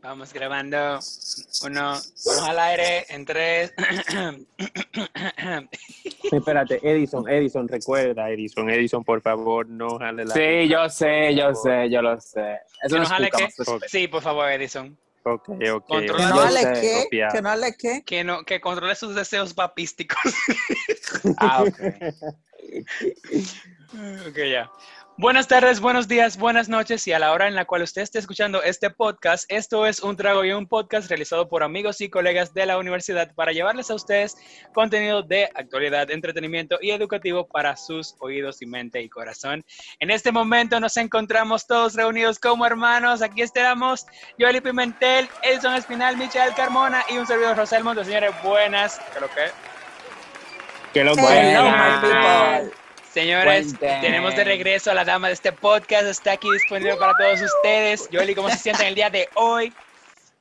vamos grabando. Uno, vamos al aire en tres. Espérate, Edison, Edison, recuerda, Edison, Edison, por favor, no jale la. Sí, yo sé, yo sé, yo lo sé. Eso ¿Que no jale qué? explicamos. Sí, por favor, Edison. Ok, ok. Controla- Que no sé, qué, que no hable qué. Que, no, que controle sus deseos papísticos. Ah, ok. ok, ya. Buenas tardes, buenos días, buenas noches y a la hora en la cual usted esté escuchando este podcast, esto es Un Trago y un podcast realizado por amigos y colegas de la universidad para llevarles a ustedes contenido de actualidad, entretenimiento y educativo para sus oídos y mente y corazón. En este momento nos encontramos todos reunidos como hermanos. Aquí estamos Joely Pimentel, Edson Espinal, Michael Carmona y un servidor Rosel Montes. Señores, buenas. ¿Qué lo que? Que lo Hello, Buenas. my people. Señores, Cuenten. tenemos de regreso a la dama de este podcast. Está aquí disponible para todos ustedes. Joely, ¿cómo se sienten el día de hoy?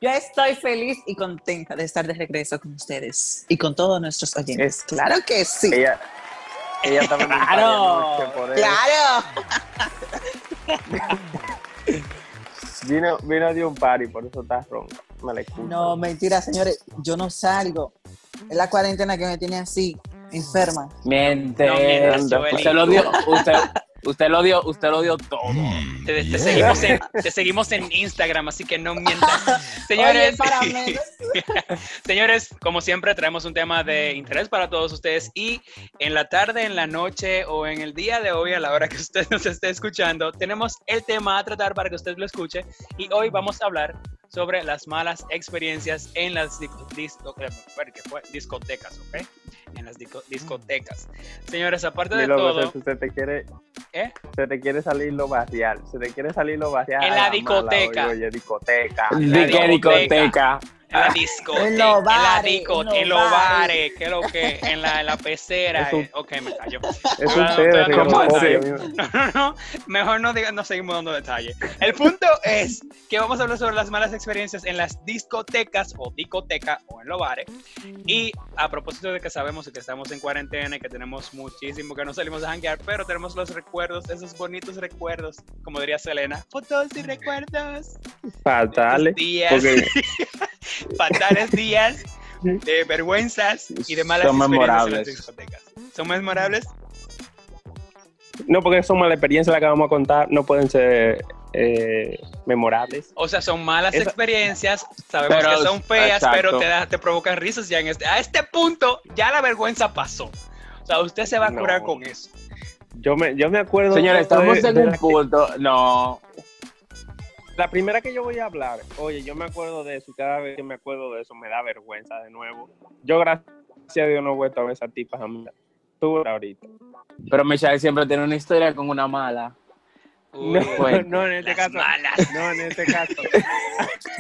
Yo estoy feliz y contenta de estar de regreso con ustedes y con todos nuestros oyentes. Es- claro que sí. Ella, ella de Claro. por. Claro. Vino, vino de un party, por eso está ronca. Me la. No, mentira, señores. Yo no salgo. Es la cuarentena que me tiene así, enferma. Miente. No mientas, Joely. usted lo dio, usted, usted lo dio, usted lo dio todo. Te, te seguimos en, te seguimos en Instagram, así que no mientas. Señores, Oye, señores, como siempre, traemos un tema de interés para todos ustedes. Y en la tarde, en la noche o en el día de hoy, a la hora que usted nos esté escuchando, tenemos el tema a tratar para que usted lo escuche. Y hoy vamos a hablar sobre las malas experiencias en las discotecas, ¿ok? En las disco- discotecas. Señores, aparte de todo, se, se te quiere, ¿eh? se te quiere salir lo barrial. Se te quiere salir lo barrial. En la mala, discoteca. oye, oye, discoteca. ¿De qué discoteca? En la discoteca, En los en la bares, disco- en los bares. que lo que, en la, en la pecera. Es un- eh, ok, me callo. Es No, un no, no, no. No, mejor no, diga- no seguimos dando detalles. El punto es que vamos a hablar sobre las malas experiencias en las discotecas o discoteca o en los bares. Y a propósito de que sabemos que estamos en cuarentena y que tenemos muchísimo que no salimos a janguear, pero tenemos los recuerdos, esos bonitos recuerdos, como diría Selena, fotos y recuerdos. Fatales. días, fatales días de vergüenzas y de malas Son experiencias en las memorables. discotecas. ¿Son memorables? No, porque son malas experiencias las que vamos a contar, no pueden ser eh, memorables. O sea, son malas Esa- experiencias, sabemos Pero- que son feas, exacto. pero te, da- te provocan risas ya en este, a este punto ya la vergüenza pasó. O sea, usted se va a No. curar con eso. Yo me, yo me acuerdo. Señores, de- estamos de en un la, que- punto. No. La primera que yo voy a hablar, oye, yo me acuerdo de eso y cada vez que me acuerdo de eso me da vergüenza de nuevo. Yo, gracias a Dios, no he vuelto a ver esa tipa jamás. Tú ahorita. Pero Michelle siempre tiene una historia con una mala. Uy, No, bueno. no, en este las caso. malas. No, en este caso.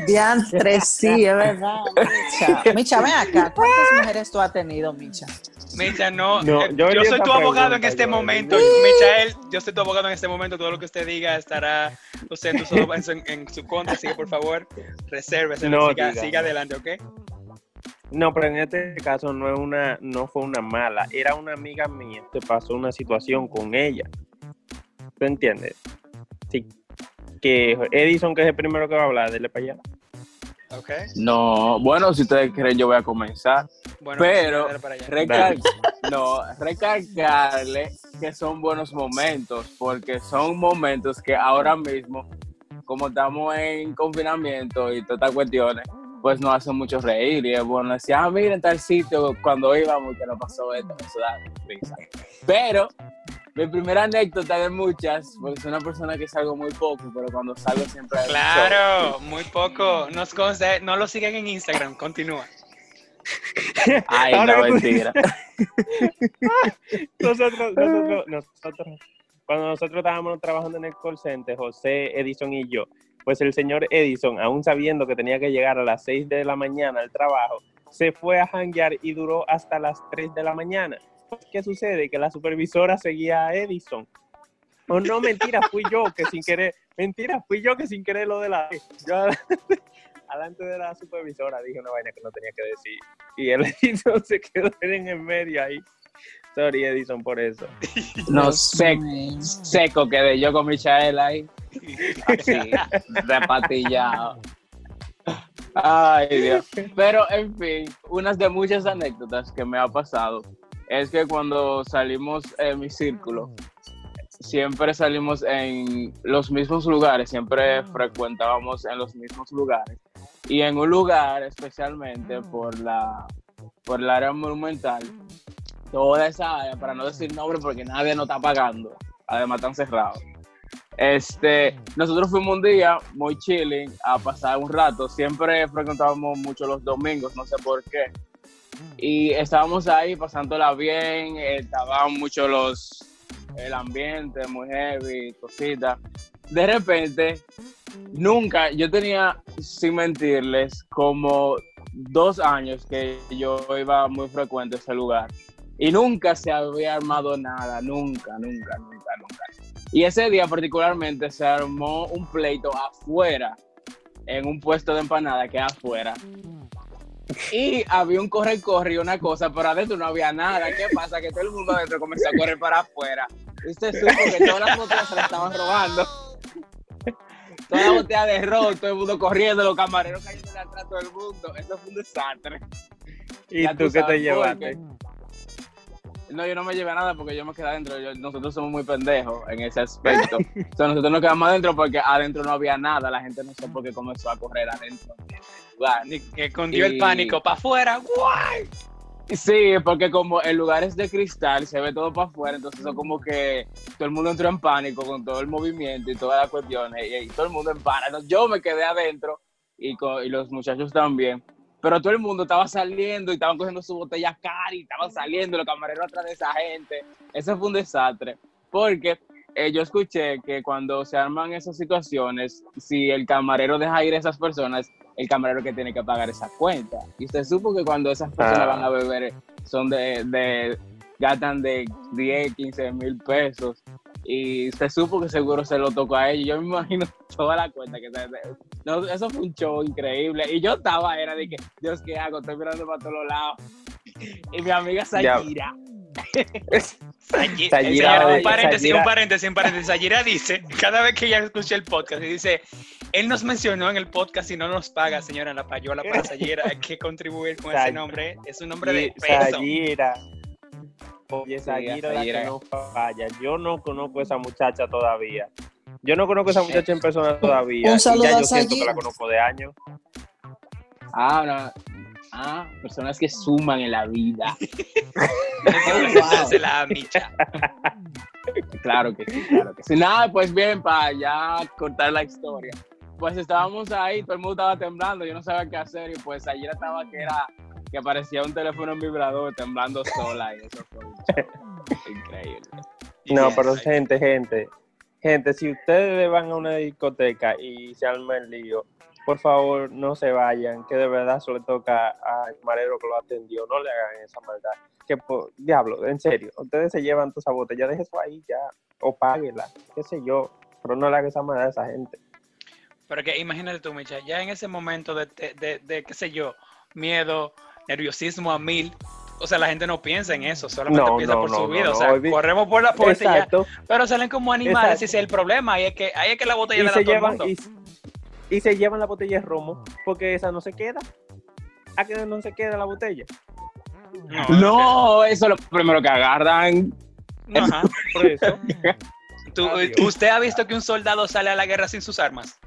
Diantre, sí, es verdad. Micha, Micha, ven acá. ¿Cuántas mujeres tú has tenido, Micha? Micha, no, No, eh, yo soy tu abogado en este yo, momento. Michael, yo soy tu abogado en este momento. Todo lo que usted diga estará, o sea, en, su, en su contra. Así que, por favor, resérvese. No, siga, siga adelante, ¿ok? No, pero en este caso no es una, no fue una mala, era una amiga mía que pasó una situación con ella. ¿Tú entiendes? Sí. Que Edison, que es el primero que va a hablar, dele para allá. Ok. No. Bueno, si ustedes quieren, yo voy a comenzar. Bueno, Pero. Recal no, recalcarle que son buenos momentos, porque son momentos que ahora mismo, como estamos en confinamiento y todas estas cuestiones, pues nos hacen mucho reír y es bueno decir, ah, miren tal sitio cuando íbamos que nos pasó esto, eso da risa. Pero mi primera anécdota de muchas, porque soy una persona que salgo muy poco, pero cuando salgo siempre hay. Claro, muy poco. Nos consta- no lo siguen en Instagram. Continúa. Ay, Ahora no, mentira. Nosotros, nosotros, nosotros, cuando nosotros estábamos trabajando en el call center, José, Edison y yo, pues el señor Edison, aún sabiendo que tenía que llegar a las 6 de la mañana al trabajo, se fue a janguear y duró hasta las 3 de la mañana. Pues, ¿Qué sucede? Que la supervisora seguía a Edison. O no, mentira, fui yo que sin querer, mentira, fui yo que sin querer lo de la... Yo alante de la supervisora dije una vaina que no tenía que decir. Y el Edison se quedó en el medio ahí. Sorry, Edison, por eso. No sé, seco quedé yo con Michael ahí. Así, repatillado. Ay, Dios. Pero, en fin, unas de muchas anécdotas que me ha pasado es que cuando salimos en mi círculo, siempre salimos en los mismos lugares, siempre frecuentábamos en los mismos lugares. Y en un lugar, especialmente por la por el área monumental, toda esa área, para no decir nombre porque nadie nos está pagando, además están cerrados. Este, nosotros fuimos un día muy chilling a pasar un rato. Siempre frecuentábamos mucho los domingos, no sé por qué. Y estábamos ahí pasándola bien, estaban mucho los, el ambiente muy heavy, cositas. De repente, nunca, yo tenía, sin mentirles, como dos años que yo iba muy frecuente a ese lugar. Y nunca se había armado nada, nunca, nunca, nunca, nunca. Y ese día particularmente se armó un pleito afuera, en un puesto de empanada que afuera. Y había un corre-corre y una cosa, pero adentro no había nada. ¿Qué pasa? Que todo el mundo adentro comenzó a correr para afuera. Y usted supo que todas las botellas se las estaban robando. Toda la botella de ron, todo el mundo corriendo, los camareros cayendo atrás, todo el mundo. Eso fue un desastre. ¿Y Ya tú qué te llevaste? No, yo no me llevé nada porque yo me quedé adentro. Yo- nosotros somos muy pendejos en ese aspecto. o sea, nosotros nos quedamos adentro porque adentro no había nada. La gente no sé por qué comenzó a correr adentro. Lugar. Que cundió el Y- pánico para afuera. ¡guay! Sí, porque como el lugar es de cristal, se ve todo para afuera, entonces eso como que todo el mundo entró en pánico con todo el movimiento y todas las cuestiones, y, y todo el mundo en pánico. Yo me quedé adentro y, co- y los muchachos también, pero todo el mundo estaba saliendo y estaban cogiendo su botella cara y estaban saliendo, los camareros atrás de esa gente. Eso fue un desastre, porque eh, yo escuché que cuando se arman esas situaciones, si el camarero deja ir a esas personas, el camarero que tiene que pagar esa cuenta. Y usted supo que cuando esas personas Ah. van a beber son de, de gastan de 10, 15 mil pesos. Y usted supo que seguro se lo tocó a ellos. Yo me imagino toda la cuenta que se... No, eso fue un show increíble. Y yo estaba, era de que, Dios, ¿qué hago? Estoy mirando para todos lados. Y mi amiga Sayira. Sayi- Sayira, Señora, un paréntesis, Sayira- un paréntesis, un paréntesis. Sayira dice, cada vez que ella escucha el podcast, y dice, él nos mencionó en el podcast y no nos paga, señora La Payola para Sayira. Hay que contribuir con ese nombre. Es un nombre de Y peso. Sayira. Oye, Sayira la que no falla. Yo no conozco a esa muchacha todavía. Yo no conozco a esa muchacha en persona todavía. Un y saludo ya a yo siento que la conozco de años. Ah, no. Ah, personas que suman en la vida. La micha. Claro que sí, claro que sí. Nada, pues bien, para ya cortar la historia. Pues estábamos ahí, todo el mundo estaba temblando, yo no sabía qué hacer y pues ayer estaba que era, que aparecía un teléfono en vibrador temblando sola y eso fue increíble. No, Yes, pero gente, gente, gente, si ustedes van a una discoteca y se arma el lío, por favor no se vayan, que de verdad solo le toca al camarero que lo atendió, no le hagan esa maldad. Que por, diablo, en serio, ustedes se llevan toda esa botella, deje eso ahí ya, o páguela, qué sé yo, pero no le hagan esa maldad a esa gente. Pero que imagínate tú, Micha, ya en ese momento de, de, de- de, qué sé yo, miedo, nerviosismo a mil, o sea, la gente no piensa en eso, solamente No, piensa no, por no, su vida, o sea, corremos por la puerta y ya, pero salen como animales, Exacto. ese es el problema, ahí es que, ahí es que la botella y le da se todo el llevan, mundo. Y, se llevan la botella de romo, porque esa no se queda. ¿A qué no se queda la botella? No, eso es lo primero que agarran. no, ajá. Por eso, Tú- Adiós. ¿Usted ha visto que un soldado sale a la guerra sin sus armas?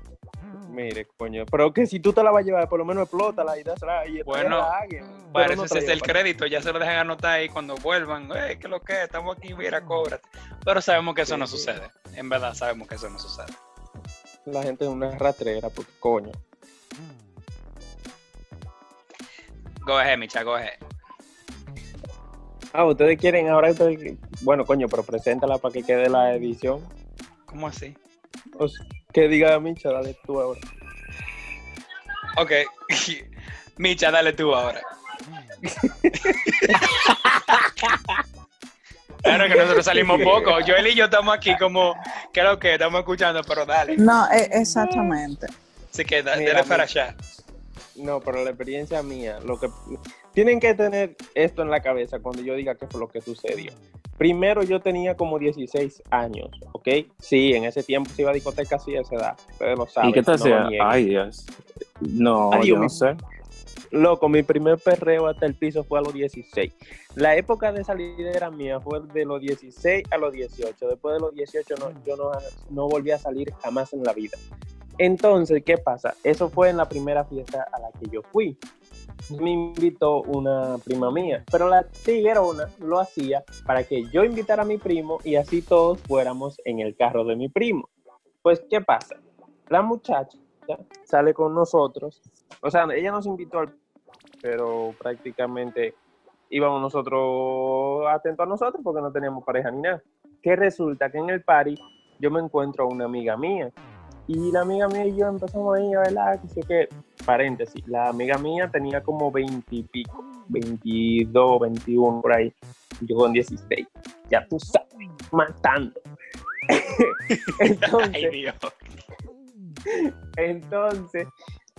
mire, coño, pero que si tú te la vas a llevar, por lo menos explótala y dásela y Bueno, a alguien, pero Para no eso ese es el crédito, ya se lo dejan anotar ahí cuando vuelvan. Eh, ¿qué lo que? es? Estamos aquí, mira, cóbrate. Pero sabemos que eso Sí, no sí. sucede. En verdad, sabemos que eso no sucede. La gente es una rastrera, porque coño. Go ahead, Micha, go ahead. Ah, ustedes quieren ahora, bueno, coño, pero preséntala para que quede la edición. ¿Cómo así? O sea, que diga Micha, dale tú ahora. Ok. Micha, dale tú ahora. Claro que nosotros salimos poco. Joel y yo estamos aquí como, ¿qué es lo que? Estamos escuchando, pero dale. No, e- exactamente. Así que Mira, dale para allá. No, pero la experiencia mía, lo que tienen que tener esto en la cabeza cuando yo diga qué fue lo que sucedió. Primero yo tenía como 16 años, ¿ok? Sí, en ese tiempo se iba a discotecas sí a esa edad, ustedes lo saben. ¿Y qué te no hacía? Ay, Dios. No, Adiós, yo no mi- sé. Loco, mi primer perreo hasta el piso fue a los 16. La época de salidera mía fue de los 16 a los 18. Después de los 18 no, yo no, no volví a salir jamás en la vida. Entonces, ¿qué pasa? Eso fue en la primera fiesta a la que yo fui. Me invitó una prima mía, pero la tiguerona lo hacía para que yo invitara a mi primo y así todos fuéramos en el carro de mi primo. Pues, ¿qué pasa? La muchacha sale con nosotros, o sea, ella nos invitó al pero prácticamente íbamos nosotros atentos a nosotros porque no teníamos pareja ni nada. Que resulta que en el party yo me encuentro a una amiga mía y la amiga mía y yo empezamos ahí a bailar, que sé qué, paréntesis, la amiga mía tenía como 20 y pico, 22, 21 por ahí, yo con 16, ya tú sabes, matando. Entonces, Ay, Dios. entonces,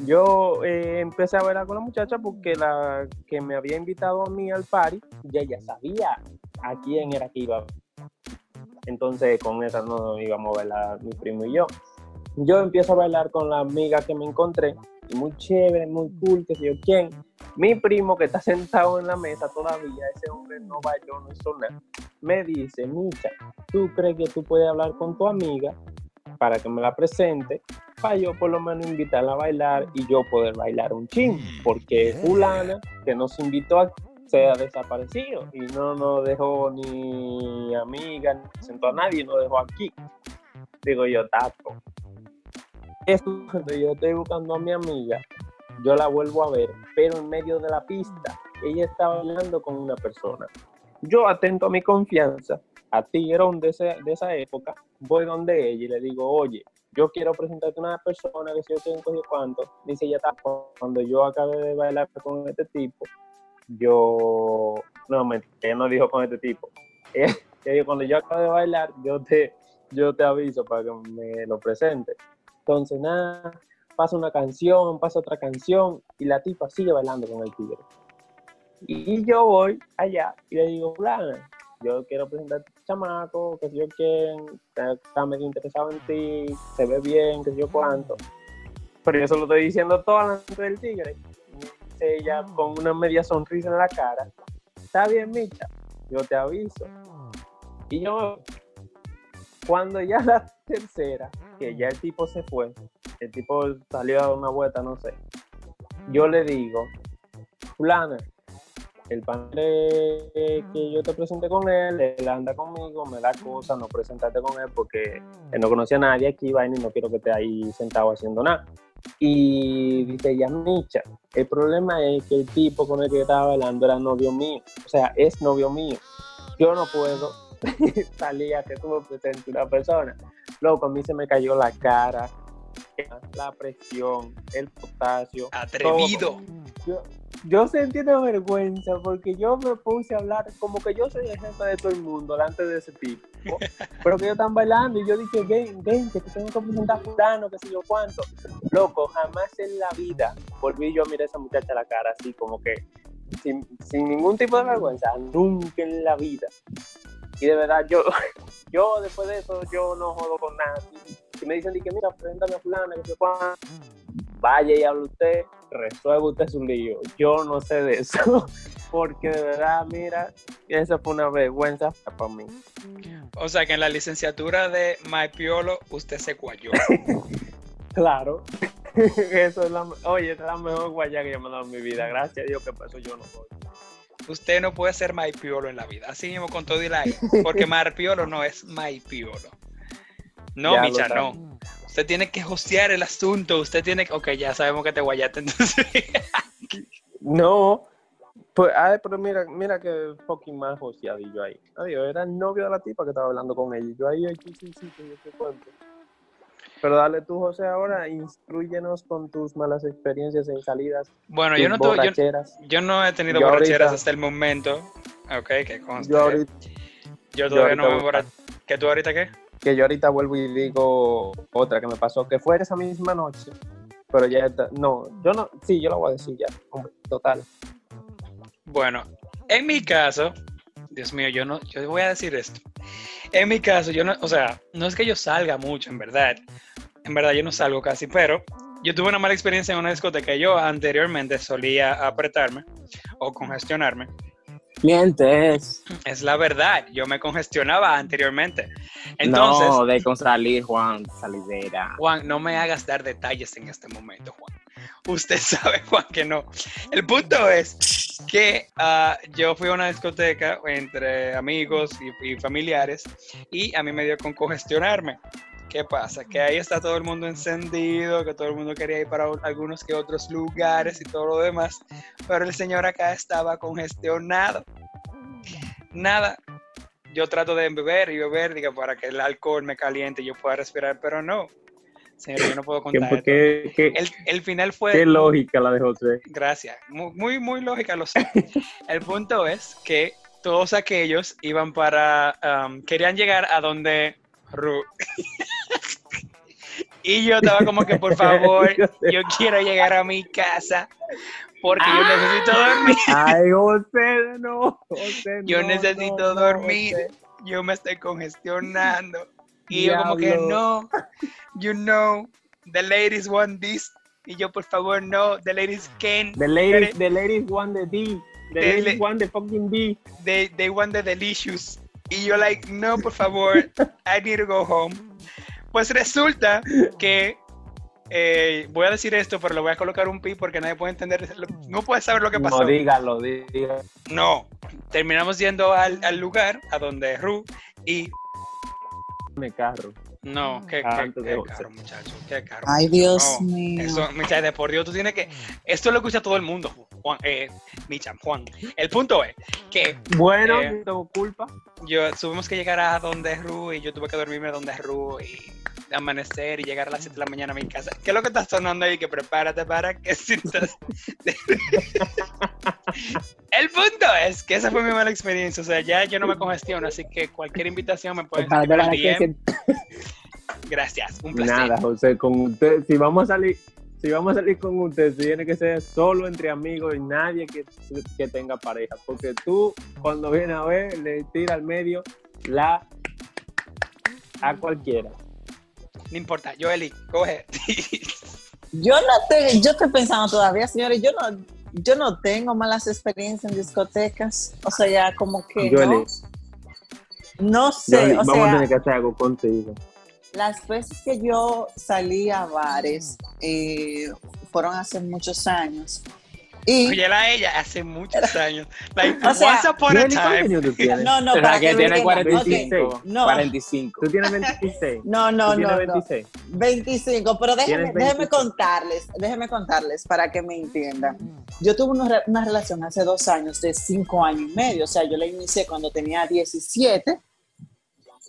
yo eh, empecé a bailar con la muchacha porque la que me había invitado a mí al party, ya ella sabía a quién era que iba. Entonces, con esa no íbamos a bailar mi primo y yo. Yo empiezo a bailar con la amiga que me encontré, muy chévere, muy cool, que sé yo quién. Mi primo que está sentado en la mesa todavía, ese hombre no bailó, no hizo nada, me dice, Micha, ¿tú crees que tú puedes hablar con tu amiga para que me la presente? para yo por lo menos invitarla a bailar y yo poder bailar un chin, porque fulana que nos invitó a se ha desaparecido y no nos dejó ni amiga, ni presentó a nadie, nos dejó aquí. Digo yo, tapo. Esto cuando yo estoy buscando a mi amiga, yo la vuelvo a ver, pero en medio de la pista, ella está bailando con una persona. Yo atento a mi confianza, a Tigrón de, ese- de esa época, voy donde ella y le digo, oye, yo quiero presentarte a una persona que si yo tengo cogido cuánto, dice ella está cuando yo acabé de bailar con este tipo, yo, no, mentira, ella no dijo con este tipo, ella, dijo, cuando yo acabe de bailar, yo te, yo te aviso para que me lo presente. Entonces, nada, pasa una canción, pasa otra canción, y la tipa sigue bailando con el tigre. Y yo voy allá y le digo, fulana, yo quiero presentar a este chamaco, que si yo quién, está, medio interesado en ti, se ve bien, que si yo cuánto. Pero yo se lo estoy diciendo todo delante del tigre. Ella con una media sonrisa en la cara, está bien, Micha, yo te aviso. Y yo, cuando ya la tercera, que ya el tipo se fue, el tipo salió a dar una vuelta, no sé, yo le digo, fulana, el padre que yo te presenté con él, él anda conmigo, me da cosas, no presentarte con él porque él no conocía a nadie aquí, vaina, y no quiero que esté ahí sentado haciendo nada. Y dice ella, Micha, el problema es que el tipo con el que estaba bailando era novio mío, o sea, es novio mío. Yo no puedo salir a que tú me presentes una persona. Loco, a mí se me cayó la cara, la presión, el potasio. Atrevido. Yo, yo sentí una vergüenza porque yo me puse a hablar como que yo soy el jefe de todo el mundo delante de ese tipo. Pero que ellos están bailando y yo dije, ven, ven, que te tengo que presentar fulano, que sé yo cuánto. Loco, jamás en la vida volví yo a mirar a esa muchacha a la cara así como que sin, sin ningún tipo de vergüenza, nunca en la vida. Y de verdad, yo, yo después de eso, yo no jodo con nada. Si, me dicen, di que mira, preséntame a fulana, que sé cuánto, vaya y hable usted, resuelve usted su lío. Yo no sé de eso, porque de verdad, mira, esa fue una vergüenza para mí. O sea que en la licenciatura de Maipiolo usted se guayó. Claro, eso es la, oye, es la mejor guaya que yo me he dado en mi vida. Gracias a Dios que por eso yo no soy. Usted no puede ser Maipiolo en la vida. Así mismo con todo y la Porque Maipiolo no es Maipiolo. No, Ya Micha, no. Usted tiene que hostear el asunto. Usted tiene que. Ok, ya sabemos que te guayaste entonces. No, pues, ay, pero mira, mira que fucking más joseadillo ahí. Adiós, era el novio de la tipa que estaba hablando con ella. Y Yo ahí, aquí, sí, sí, yo te cuento. Pero dale tú, José, ahora instruyenos con tus malas experiencias en salidas, bueno, yo no, tuve- yo, borracheras. yo no he tenido Yo borracheras ahorita- hasta el momento. Ok, que conste. Yo ahorita, Yo todavía no me voy- borra- ¿Que tú ahorita qué? Que yo ahorita vuelvo y digo otra que me pasó, que fue esa misma noche, pero ya está, no, yo no, sí, yo la voy a decir ya, total. Bueno, en mi caso, Dios mío, yo no, yo voy a decir esto. En mi caso, yo no, o sea, no es que yo salga mucho, en verdad. En verdad, yo no salgo casi, pero yo tuve una mala experiencia en una discoteca. Yo anteriormente solía apretarme o congestionarme. Mientes. Es la verdad, yo me congestionaba anteriormente. Entonces, no, de con salir, Juan, salidera. Juan, no me hagas dar detalles en este momento, Juan. Usted sabe, Juan, que no. El punto es que ah, yo fui a una discoteca entre amigos y, y familiares y a mí me dio con congestionarme. ¿Qué pasa? Que ahí está todo el mundo encendido, que todo el mundo quería ir para algunos que otros lugares y todo lo demás, pero el señor acá estaba congestionado. Nada. Yo trato de beber y beber, diga, para que el alcohol me caliente y yo pueda respirar, pero no. Señor, yo no puedo contar. ¿Qué, qué, el, el, final fue. Qué lógica la de José. Gracias. Muy, muy, muy lógica, lo sé. el punto es que todos aquellos iban para. Um, querían llegar a donde Ru. y yo estaba como que, por favor, yo quiero llegar a mi casa porque yo necesito dormir. Ay, José, no. José, yo no, necesito no, dormir. Yo me estoy congestionando. Y yo como que, no, you know, the ladies want this. Y yo, por favor, no, the ladies can. The ladies, the ladies want the D. The They- ladies want the fucking D. They, they want the delicious. Y yo like, no, por favor, I need to go home. Pues resulta que, eh, voy a decir esto, pero le voy a colocar un pi porque nadie puede entender, no puede saber lo que pasó. No, dígalo, dígalo. No, terminamos yendo al, al lugar, a donde Ru, y Me carro. no, qué, Ah, qué- qué caro, muchacho, qué caro. Ay, Dios No, mío. Eso, Micha, de por Dios, tú tienes que. Esto lo escucha todo el mundo, Juan, eh, Micha, Juan. El punto es que Bueno, Eh. no tengo culpa. yo tuvimos que llegar a donde Ru y yo tuve que dormirme donde Ru y amanecer y llegar a las 7 de la mañana a mi casa. ¿Qué es lo que está sonando ahí? Que prepárate para que sientas. El punto es que esa fue mi mala experiencia. O sea, ya yo no me congestiono, así que cualquier invitación me pueden. Gracias, un placer. Nada, José, con usted, si vamos a salir, si vamos a salir con usted, tiene que ser solo entre amigos y nadie que, que tenga pareja, porque tú cuando vienes a ver le tira al medio la a cualquiera. No importa, Joeli, coge. Yo no te, yo estoy pensando todavía, señores, yo no, yo no tengo malas experiencias en discotecas. O sea, ya como que no, Joeli, no sé, Joeli, o vamos a tener que hacer algo contigo. Las veces que yo salí a bares eh, fueron hace muchos años. Y Oye, la ella hace muchos años. Like, O sea, once upon a Joeli, ¿cuántos time. años tú tienes? no, no, O sea, para que que tiene me entiendan. 45. Ok, no. 45. Tú tienes 26. No, no, no, no. 26. 25, pero déjeme, déjeme 25. contarles, déjeme contarles para que me entiendan. Yo tuve una, re- una relación hace dos años de cinco años y medio, o sea, yo la inicié cuando tenía 17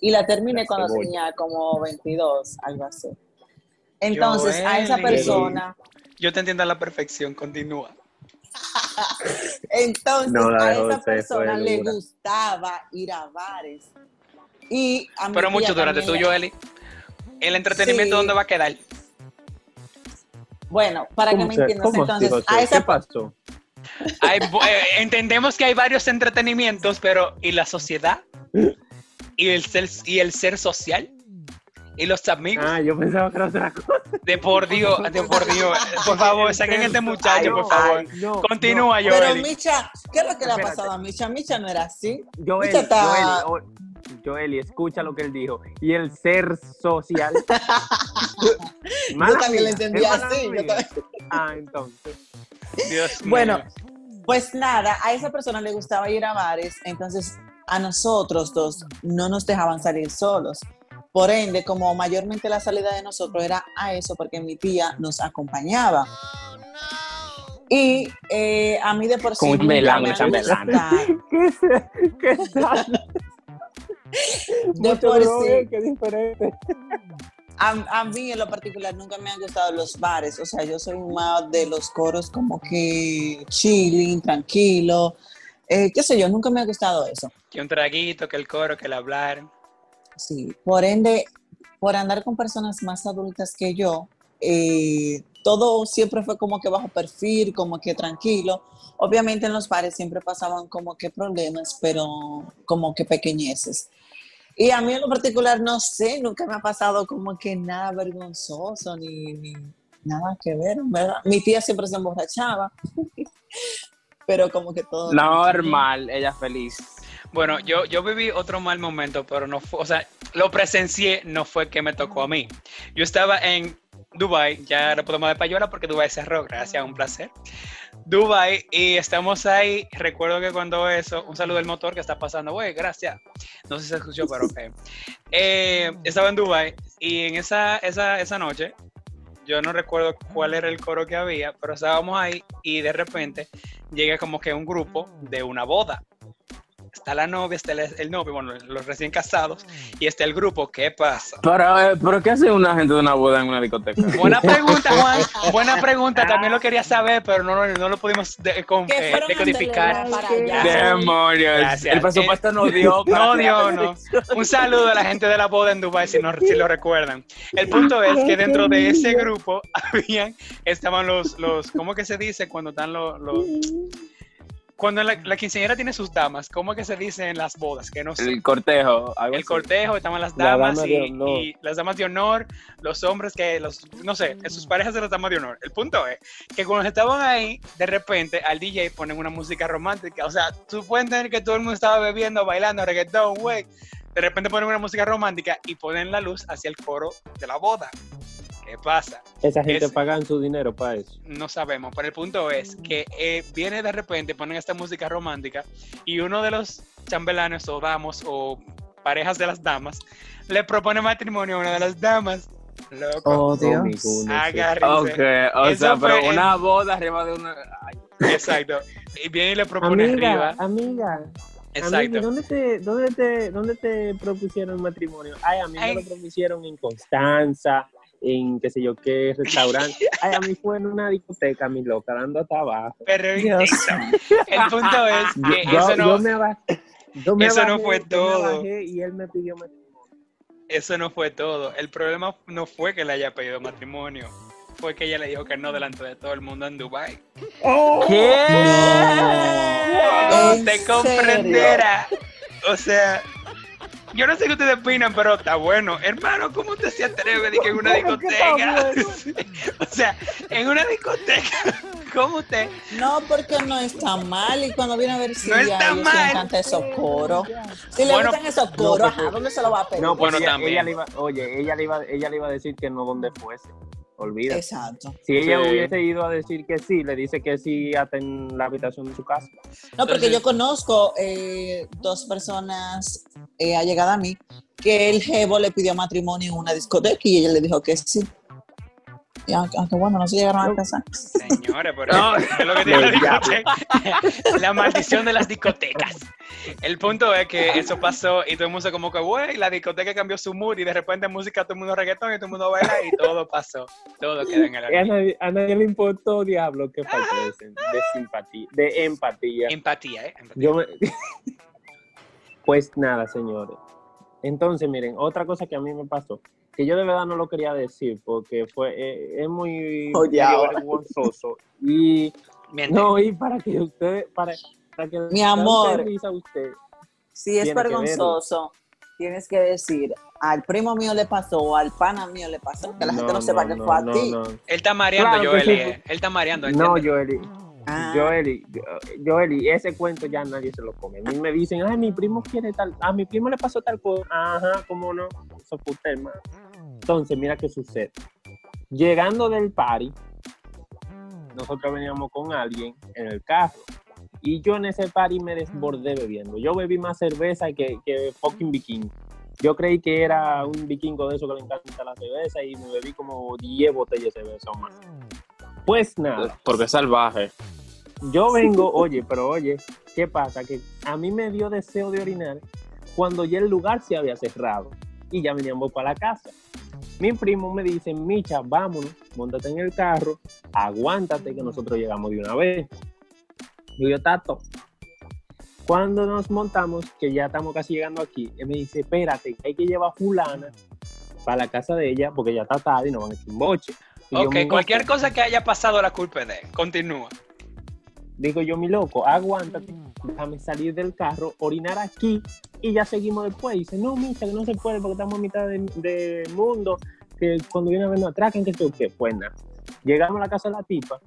y la terminé La cuando cebolla. tenía como 22, algo así. Entonces, a esa Joeli. persona, Yo te entiendo a la perfección, continúa. entonces No, a esa persona le gustaba ir a bares. Y a Pero mucho durante tú, también- Joeli. ¿El entretenimiento Sí. dónde va a quedar? Bueno, para que ¿Cómo me entiendas, entonces, a esa ¿Qué pasó? Hay- eh, entendemos que hay varios entretenimientos, pero ¿y la sociedad? ¿Y el ser, y el ser social? ¿Y los amigos? Ah, yo pensaba que era otra cosa. De por Dios, de por Dios. Por favor, saquen a este muchacho, por favor. Ay, no, Continúa, Pero Joeli. Micha, ¿qué es lo que le ha pasado a Micha? Micha no era así. no. Joeli, Micha está- Joeli, o- Joeli, escucha lo que él dijo. Y el ser social. Yo también lo entendí así, yo también. Ah, entonces. Dios mío. Bueno, Pues nada, a esa persona le gustaba ir a bares, entonces a nosotros dos no nos dejaban salir solos. Por ende, como mayormente la salida de nosotros era a eso, porque mi tía nos acompañaba. Y eh, a mí de por sí Con un nunca melán, me ha chambelán. gustado. ¿Qué es? ¿Qué tal? De Mucho por sí. qué diferente. A, a mí en lo particular nunca me han gustado los bares, o sea, yo soy más de los coros como que chilling, tranquilo, eh, qué sé yo, nunca me ha gustado eso. Que un traguito, que el coro, que el hablar. Sí, por ende, por andar con personas más adultas que yo, eh, todo siempre fue como que bajo perfil, como que tranquilo. Obviamente en los bares siempre pasaban como que problemas, pero como que pequeñeces. Y a mí en lo particular, no sé, nunca me ha pasado como que nada vergonzoso, ni, ni, Nada que ver, ¿verdad? Mi tía siempre se emborrachaba, pero como que todo... Normal, ella feliz. Bueno, yo, yo viví otro mal momento, pero no fue, o sea, lo presencié, no fue que me tocó a mí. Yo estaba en Dubai, ya no podemos de payola porque Dubai cerró, gracias, un placer. Dubai y estamos ahí, recuerdo que cuando eso, un saludo del motor que está pasando, güey, gracias. No sé si se escuchó, pero ok. Eh, estaba en Dubai y en esa, esa, esa noche, yo no recuerdo cuál era el coro que había, pero estábamos ahí y de repente llega como que un grupo de una boda está la novia, está el, el, novio, bueno, los recién casados, y está el grupo, ¿qué pasa? Pero, eh, pero ¿qué hace una gente de una boda en una discoteca? Buena pregunta, Juan, buena pregunta, también lo quería saber, pero no, no, no lo pudimos de, con, eh, decodificar. Demonios, Gracias. el presupuesto no dio. No dio, no. Un saludo a la gente de la boda en Dubai, si, no, si lo recuerdan. El punto es que dentro de ese grupo habían, estaban los, los ¿cómo que se dice cuando están los... los cuando la, la, quinceañera tiene sus damas, ¿cómo es que se dice en las bodas? Que no sé. El cortejo. El así. cortejo, estaban las damas La dama y las damas de honor, los hombres que, los, no sé, sus parejas de las damas de honor. El punto es que cuando estaban ahí, de repente al DJ ponen una música romántica. O sea, tú puedes entender que todo el mundo estaba bebiendo, bailando, reggaetón, güey. De repente ponen una música romántica y ponen la luz hacia el coro de la boda. ¿Qué pasa? Esa gente Es- pagan su dinero para eso. No sabemos, pero el punto es que eh, viene de repente, ponen esta música romántica y uno de los chambelanes o damos o parejas de las damas le propone matrimonio a una de las damas. Loco, Oh, Dios. Agárrense. Ok, o Eso sea, pero una boda arriba de una. Ay, Exacto. Y viene y le propone Amiga, arriba. amiga, amiga, Exacto. ¿dónde te, dónde, te, ¿dónde te propusieron matrimonio? Ay, a mí Ay. me lo propusieron en Constanza, en qué sé yo qué restaurante. Ay, a mí fue en una discoteca, mi loca, dando hasta abajo. Pero Dios. el punto es que Yo- eso no, yo me aba- yo me eso no abajé, fue todo. y él me pidió matrimonio. eso no fue todo. El problema no fue que le haya pedido matrimonio. Fue que ella le dijo que no delante de todo el mundo en Dubai. ¿Qué? ¿En Usted serio? comprenderá. O sea, yo no sé qué ustedes opinan, pero está bueno. Hermano, ¿cómo usted se atreve de que en una ¿Cómo que está discoteca? o sea, en una discoteca, ¿cómo usted? No, porque no está mal. Y cuando viene a ver si No ya está ellos mal. le encanta esos coros. Si le Bueno, gustan esos no, coros, ajá, ¿dónde se lo va a pedir? No, pues Bueno, ella, también. ella le iba, oye, ella le iba, ella le iba a decir que no donde fuese. Olvida. Exacto. Si ella Sí. hubiese ido a decir que sí, le dice que sí hasta en la habitación de su casa. No, porque Entonces- yo conozco eh, dos personas eh, allegadas a mí que el jevo le pidió matrimonio en una discoteca y ella le dijo que sí. Y aunque, aunque, bueno, no se llegaron a casar. Señores, pero No. es lo que tiene la. La maldición de las discotecas. El punto es que eso pasó y todo el mundo se como que, güey, la discoteca cambió su mood y de repente música, todo el mundo reggaetón y todo el mundo baila y todo pasó. Todo queda en el a nadie, a nadie le importó, diablo, que falta de, simpatía, de empatía. Empatía, ¿eh? Empatía. Yo me- Pues nada, señores. Entonces, miren, otra cosa que a mí me pasó, que yo de verdad no lo quería decir porque fue eh, es muy ahora. vergonzoso y Miente. no y para que ustedes para que Mi amor. usted Si es vergonzoso, tienes que decir, al primo mío le pasó o al pana mío le pasó, que la gente no, sepa que fue a no, ti. no. Él está mareando, Claro Joeli. sí. eh. Él está mareando. No. Joeli, Ah. Joeli, ese cuento ya nadie se lo come. A mí me dicen, ay, mi primo quiere tal, a mi primo le pasó tal cosa. Ajá, ¿cómo no? Eso fue usted, hermano. Entonces, mira qué sucede. Llegando del party, nosotros veníamos con alguien en el carro. Y yo en ese party me desbordé bebiendo. Yo bebí más cerveza que, que fucking vikingo. Yo creí que era un vikingo de eso que le encanta la cerveza y me bebí como 10 botellas de cerveza o más. Pues nada, Porque es salvaje. yo vengo, oye, pero oye, ¿qué pasa? Que a mí me dio deseo de orinar cuando ya el lugar se había cerrado y ya veníamos para la casa. Mi primo me dice, Micha, vámonos, montate en el carro, aguántate que nosotros llegamos de una vez. Y yo, Tato, cuando nos montamos, que ya estamos casi llegando aquí, él me dice, espérate, que hay que llevar a fulana para la casa de ella porque ya está tarde y no van a echar un boche. Y Ok, "Mi cualquier loco". cosa que haya pasado, la culpa es de él. Continúa. Digo yo, mi loco, aguántate, déjame salir del carro, orinar aquí y ya seguimos después. Y dice, no, Micha, que no se puede porque estamos a mitad de, de mundo, que cuando viene a ver nos atracan, que yo qué. Pues nada. Llegamos a la casa de la tipa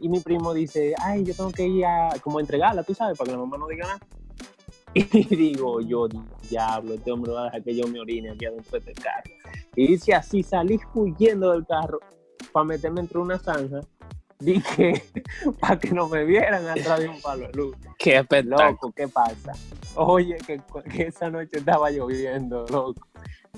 y mi primo dice, ay, yo tengo que ir a como a entregarla, tú sabes, para que la mamá no diga nada. Y digo, yo, diablo, este hombre va a dejar que yo me orine aquí adentro de este carro. Y dice así, salí huyendo del carro para meterme entre una zanja. Dije, para que no me vieran atrás de un palo de luz. Qué. Loco, ¿qué pasa? Oye, que, que esa noche estaba lloviendo, loco.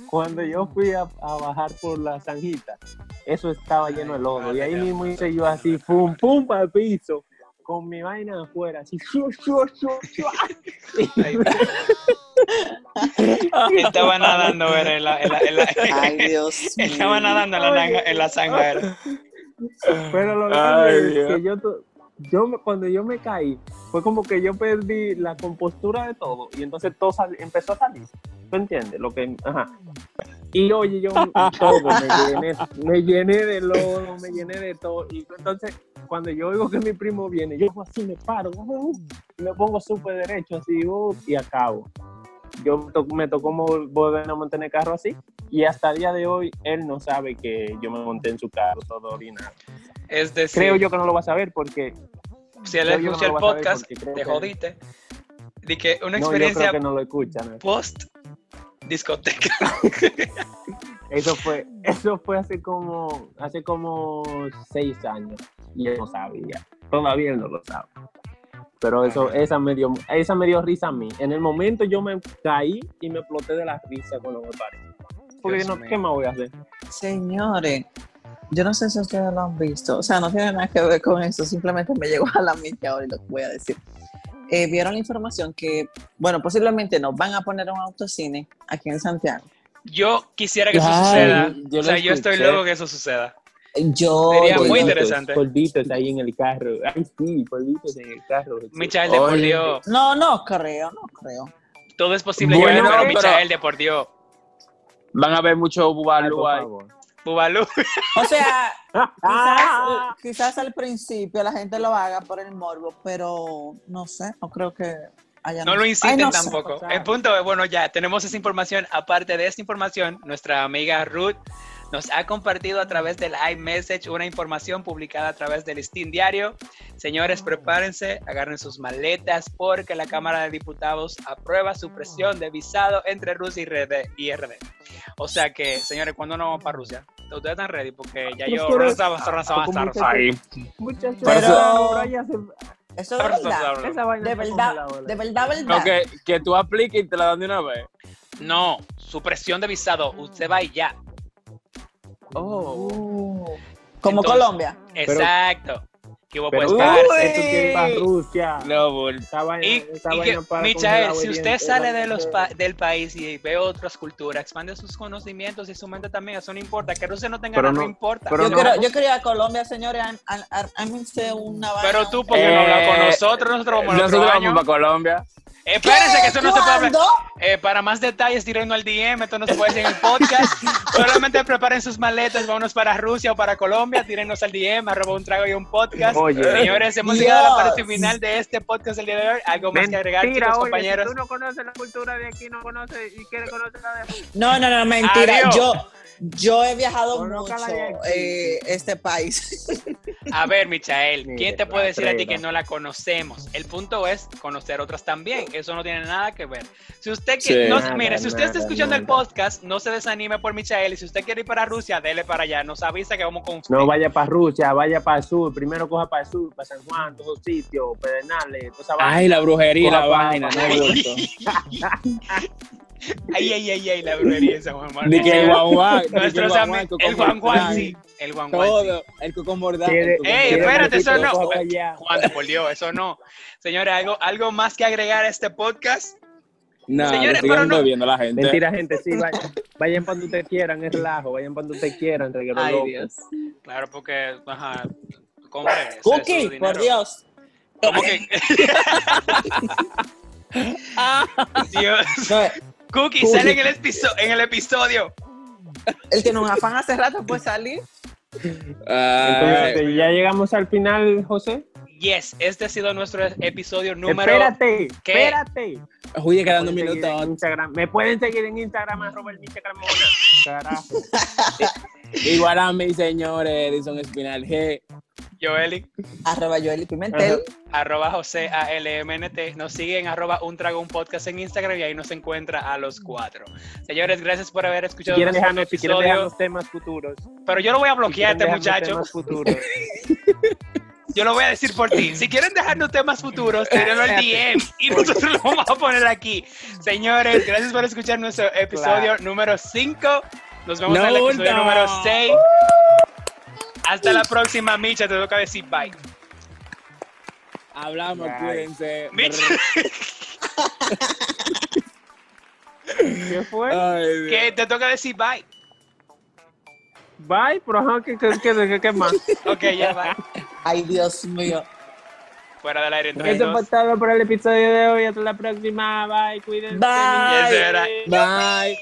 Cuando yo fui a, a bajar por la zanjita, eso estaba lleno de lodo. Y ahí mismo hice yo así, pum, pum, para el piso, con mi vaina afuera, así, shu, Estaba nadando, era en la, en la, en la- Ay, Dios mío. Estaba nadando en la, nanga- en la zanja. era. Pero lo Ay, es Dios. que yo, yo me- cuando yo me caí, fue como que yo perdí la compostura de todo y entonces todo sal- empezó a salir. ¿Tú entiendes? Lo que, ajá. Y oye, yo todo me llené, me llené de lodo, me llené de todo. Y entonces, cuando yo oigo que mi primo viene, yo así me paro, uh, me pongo súper derecho, así, uh, y acabo. Yo me to- me tocó volver a montar el carro así, y hasta el día de hoy él no sabe que yo me monté en su carro todo orinado. Es decir, Creo yo que no lo va a saber porque si él escucha no el podcast, te que- jodiste. De que una no, yo experiencia creo que no lo escuchan. ¿no? post discoteca. Eso fue, eso fue hace como, hace como seis años y él no sabía. Todavía él no lo sabe. Pero eso, esa me dio, esa me dio risa a mí. En el momento yo me caí y me exploté de la risa cuando me paré. Porque no. ¿qué más voy a hacer? Señores, yo no sé si ustedes lo han visto, o sea, no tiene nada que ver con eso, simplemente me llegó a la mente ahora y lo voy a decir. Eh, Vieron la información que, bueno, posiblemente nos van a poner un autocine aquí en Santiago. Yo quisiera que eso Ay, suceda. yo o sea, yo estoy loco que eso suceda. Yo, Sería yo- muy Polvitos, interesante. Polvitos ahí en el carro. Ay, sí, polvitos en el carro. Michael, de por. Dios. No, no creo, no creo. Todo es posible. Bueno, yo pero pero- Michael, de por Dios. Van a ver mucho bubalú por ahí. favor. Bubalú. O sea, quizás, quizás al principio la gente lo haga por el morbo, pero no sé, no creo que haya... No lo Ay, inciten no sé. tampoco. o sea. El punto es, bueno, ya tenemos esa información. Aparte de esta información, nuestra amiga Ruth nos ha compartido a través del iMessage una información publicada a través del Listín Diario. Señores, prepárense, agarren sus maletas porque la Cámara de Diputados aprueba supresión de visado entre Rusia y RD. y RD. O sea que, señores, ¿cuándo nos vamos para Rusia? ¿Ustedes están ready? Porque ya yo... Rosa, Rosa, Rosa, Rosa, Rosa. Ahí. Muchachos, Pero- Eso de verdad, esa vaina de verdad, de verdad, verdad. No, que, que tú apliques y te la dan de una vez. No, supresión de visado. Usted va y ya. Oh. Como Entonces- Colombia. Exacto. Que ir para Rusia. Esa vaina, Y, esa y vaina que, para Michael, si usted sale de los pa- del país y ve otras culturas, expande sus conocimientos y su mente también, eso no importa. Que Rusia no tenga Pero nada, no, no- importa. pero yo, no- quiero, yo quería ir a Colombia, señores, ármense una vaina. Pero tú, porque no hablas con Eh, nosotros? Nosotros vamos Nosotros otro vamos para Colombia. Espérense que eso no se puede hablar. ¿Cuándo? Eh, para más detalles, tírenlo al DM, esto no se puede decir en el podcast. Solamente preparen sus maletas, vámonos para Rusia o para Colombia, tírennos al DM, arroba un trago y un podcast. Oye. Señores, hemos llegado a la parte Dios. final de este podcast el día de hoy. ¿Algo más que agregar, Mentira, chicos, oye, compañeros? Si tú no conoces la cultura de aquí, no conoces y quieres conocer la de. No, no, no, mentira. Adiós. Yo, yo he viajado Colócala mucho eh, este país. A ver, Michael, Mire, ¿quién te puede decir a ti que no la conocemos? El punto es conocer otras también. Eso no tiene nada que ver. Si usted Sí. no, Nada, mire, si usted está nada, escuchando el podcast, no se desanime por Michael. Y si usted quiere ir para Rusia, dele para allá. Nos avisa que vamos con usted. No vaya para Rusia, vaya para el sur. Primero coja para el sur, para San Juan, todos los sitios, Pedernales, toda esa vaina. Ay, la brujería la vaina, no Ay. Ay, ay, ay, la brujería esa Juan Manuel. Ni que el el Nuestros guaguán, ami- el Juan Juan, sí. El Juan Juan. Todo, el el cocomordán. Ey, espérate, eso no. Juan, por Dios, eso no. Señores, ¿algo, algo más que agregar a este podcast? Nah, Señores, pero no- bebiendo la gente. Mentira, gente, sí, vayan, vayan cuando ustedes quieran, es relajo, vayan cuando ustedes quieran, reguero Ay, loco. Dios. Claro, porque, ajá, compre. es Cookie, por Dios. ¿Cómo que? Dios. No, Cookie, sale en el, episo- en el episodio. él tiene un afán hace rato, puede salir. Ay, Entonces, ya llegamos al final, José. Yes, este ha sido nuestro episodio número. Espérate, ¿Qué? espérate. Oye, quedando un Me pueden seguir en minuto. Instagram. Me pueden seguir en Instagram, arroba el. Carajo. Igual a mi señor Edison Espinal G. Joeli, Arroba Joely Pimentel. arroba José ALMNT. Nos siguen arroba un trago un podcast en Instagram y ahí nos encuentra a los cuatro. Señores, gracias por haber Si escuchado quieren nuestro dejarnos, si quieren episodio. dejarnos temas futuros. Pero yo lo voy a si bloquear a quieren este muchacho. temas futuros. Yo lo voy a decir por ti. Si quieren dejarnos temas futuros, tírenlo al DM y nosotros lo vamos a poner aquí. Señores, gracias por escuchar nuestro episodio número 5. Nos vemos en el No, episodio no. número 6. Hasta la próxima, Micha. Te toca decir bye. Hablamos, Bye. cuídense. Micha, ¿Qué fue? Ay, que te toca decir bye. Bye, pero ajá, ¿qué, qué, qué, qué, qué más? Ok, ya bye. Ay, Dios mío. Fuera del aire. entre Eso fue todo por el episodio de hoy. Hasta la próxima. Bye, cuídense. Bye. Bye.